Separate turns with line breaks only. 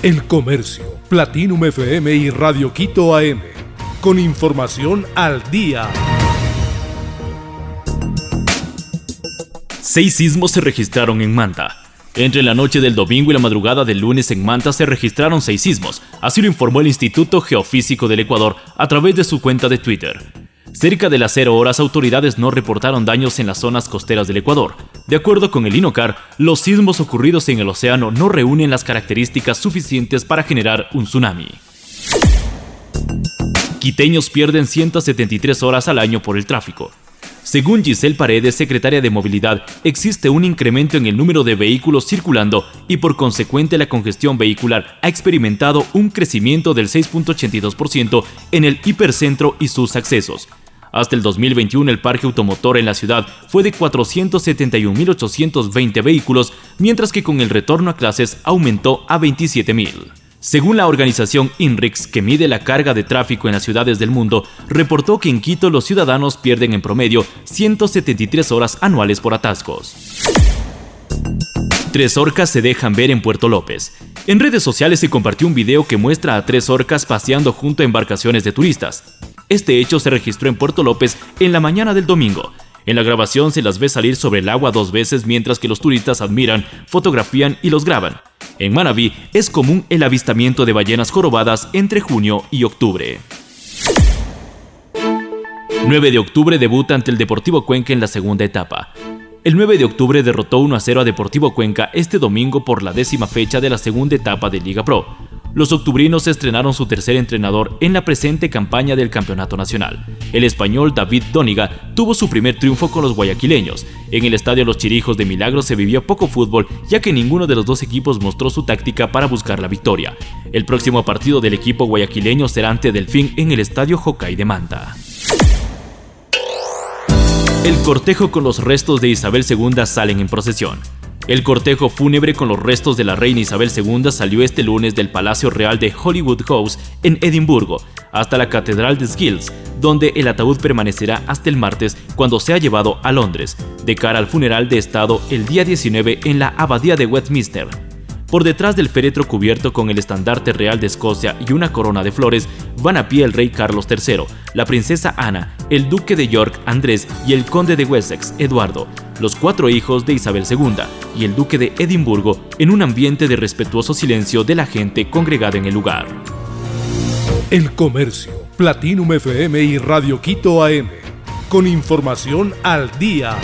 El Comercio, Platinum FM y Radio Quito AM. Con información al día.
Seis sismos se registraron en Manta. Entre la noche del domingo y la madrugada del lunes en Manta se registraron seis sismos, así lo informó el Instituto Geofísico del Ecuador a través de su cuenta de Twitter. Cerca de las cero horas, autoridades no reportaron daños en las zonas costeras del Ecuador. De acuerdo con el INOCAR, los sismos ocurridos en el océano no reúnen las características suficientes para generar un tsunami. Quiteños pierden 173 horas al año por el tráfico. Según Giselle Paredes, secretaria de Movilidad, existe un incremento en el número de vehículos circulando y por consecuente la congestión vehicular ha experimentado un crecimiento del 6.82% en el hipercentro y sus accesos. Hasta el 2021 el parque automotor en la ciudad fue de 471.820 vehículos, mientras que con el retorno a clases aumentó a 27.000. Según la organización INRIX, que mide la carga de tráfico en las ciudades del mundo, reportó que en Quito los ciudadanos pierden en promedio 173 horas anuales por atascos. Tres orcas se dejan ver en Puerto López. En redes sociales se compartió un video que muestra a tres orcas paseando junto a embarcaciones de turistas. Este hecho se registró en Puerto López en la mañana del domingo. En la grabación se las ve salir sobre el agua dos veces mientras que los turistas admiran, fotografían y los graban. En Manabí es común el avistamiento de ballenas jorobadas entre junio y octubre. 9 de octubre debuta ante el Deportivo Cuenca en la segunda etapa. El 9 de octubre derrotó 1 a 0 a Deportivo Cuenca este domingo por la décima fecha de la segunda etapa de Liga Pro. Los octubrinos estrenaron su tercer entrenador en la presente campaña del Campeonato Nacional. El español David Dóniga tuvo su primer triunfo con los guayaquileños. En el estadio Los Chirijos de Milagro se vivió poco fútbol, ya que ninguno de los dos equipos mostró su táctica para buscar la victoria. El próximo partido del equipo guayaquileño será ante Delfín en el estadio Hokkaido de Manta. El cortejo con los restos de Isabel II salen en procesión. El cortejo fúnebre con los restos de la reina Isabel II salió este lunes del Palacio Real de Hollywood House en Edimburgo hasta la Catedral de Skills, donde el ataúd permanecerá hasta el martes cuando sea llevado a Londres, de cara al funeral de Estado el día 19 en la Abadía de Westminster. Por detrás del féretro cubierto con el estandarte real de Escocia y una corona de flores, van a pie el rey Carlos III, la princesa Ana, el duque de York Andrés y el conde de Wessex Eduardo, los cuatro hijos de Isabel II y el duque de Edimburgo en un ambiente de respetuoso silencio de la gente congregada en el lugar.
El Comercio, Platinum FM y Radio Quito AM, con información al día.